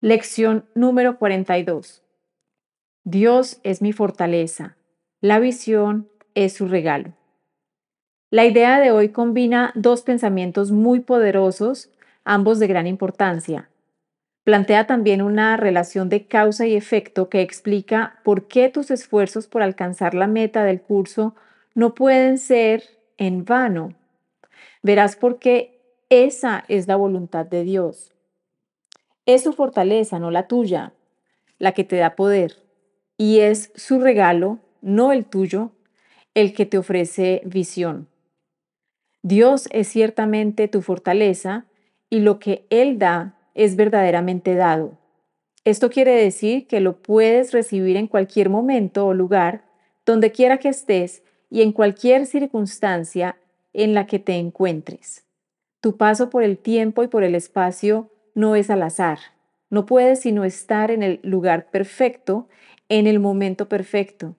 Lección número 42. Dios es mi fortaleza. La visión es su regalo. La idea de hoy combina dos pensamientos muy poderosos, ambos de gran importancia. Plantea también una relación de causa y efecto que explica por qué tus esfuerzos por alcanzar la meta del curso no pueden ser en vano. Verás por qué esa es la voluntad de Dios. Es su fortaleza, no la tuya, la que te da poder. Y es su regalo, no el tuyo, el que te ofrece visión. Dios es ciertamente tu fortaleza y lo que Él da es verdaderamente dado. Esto quiere decir que lo puedes recibir en cualquier momento o lugar, donde quiera que estés y en cualquier circunstancia en la que te encuentres. Tu paso por el tiempo y por el espacio no es al azar. No puedes sino estar en el lugar perfecto, en el momento perfecto.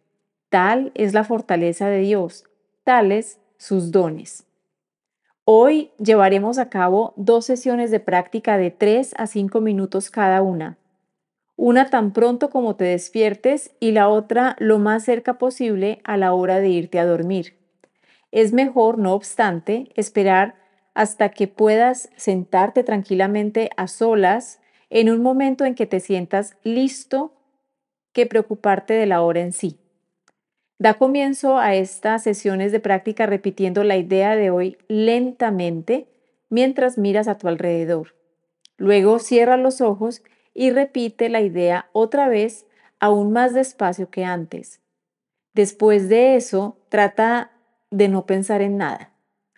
Tal es la fortaleza de Dios, tales sus dones. Hoy llevaremos a cabo dos sesiones de práctica de 3 a 5 minutos cada una. Una tan pronto como te despiertes y la otra lo más cerca posible a la hora de irte a dormir. Es mejor, no obstante, esperar hasta que puedas sentarte tranquilamente a solas en un momento en que te sientas listo que preocuparte de la hora en sí. Da comienzo a estas sesiones de práctica repitiendo la idea de hoy lentamente mientras miras a tu alrededor. Luego cierra los ojos y repite la idea otra vez aún más despacio que antes. Después de eso, trata de no pensar en nada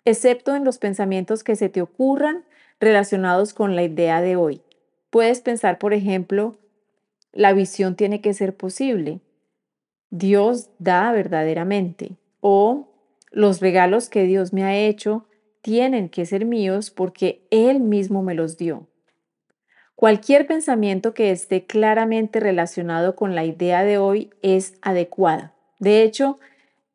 excepto en los pensamientos que se te ocurran relacionados con la idea de hoy. Puedes pensar, por ejemplo, la visión tiene que ser posible. Dios da verdaderamente. O los regalos que Dios me ha hecho tienen que ser míos porque Él mismo me los dio. Cualquier pensamiento que esté claramente relacionado con la idea de hoy es adecuado. De hecho,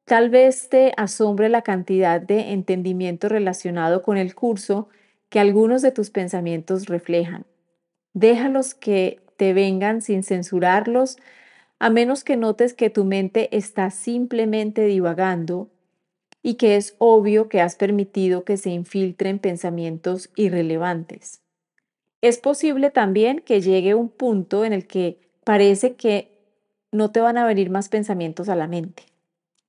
Tal vez te asombre la cantidad de entendimiento relacionado con el curso que algunos de tus pensamientos reflejan. Déjalos que te vengan sin censurarlos, a menos que notes que tu mente está simplemente divagando y que es obvio que has permitido que se infiltren pensamientos irrelevantes. Es posible también que llegue un punto en el que parece que no te van a venir más pensamientos a la mente.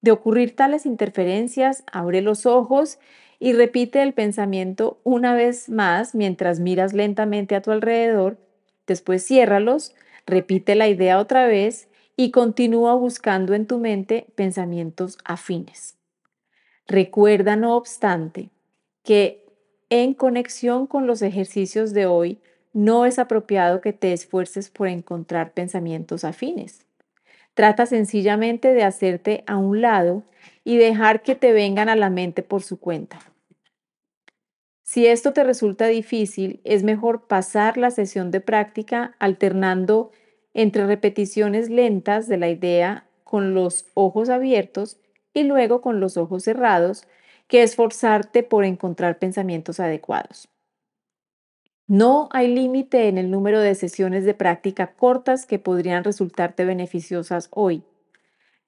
De ocurrir tales interferencias, abre los ojos y repite el pensamiento una vez más mientras miras lentamente a tu alrededor, después ciérralos, repite la idea otra vez y continúa buscando en tu mente pensamientos afines. Recuerda, no obstante, que en conexión con los ejercicios de hoy, no es apropiado que te esfuerces por encontrar pensamientos afines. Trata sencillamente de hacerte a un lado y dejar que te vengan a la mente por su cuenta. Si esto te resulta difícil, es mejor pasar la sesión de práctica alternando entre repeticiones lentas de la idea con los ojos abiertos y luego con los ojos cerrados que esforzarte por encontrar pensamientos adecuados. No hay límite en el número de sesiones de práctica cortas que podrían resultarte beneficiosas hoy.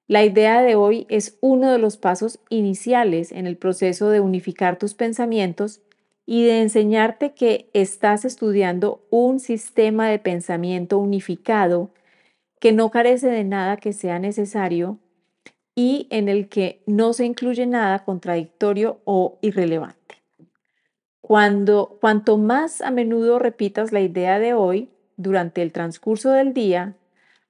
La idea de hoy es uno de los pasos iniciales en el proceso de unificar tus pensamientos y de enseñarte que estás estudiando un sistema de pensamiento unificado que no carece de nada que sea necesario y en el que no se incluye nada contradictorio o irrelevante. Cuando, cuanto más a menudo repitas la idea de hoy durante el transcurso del día,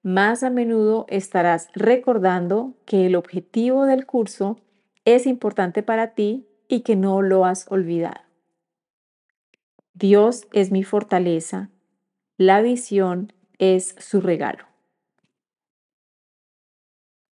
más a menudo estarás recordando que el objetivo del curso es importante para ti y que no lo has olvidado. Dios es mi fortaleza, la visión es su regalo.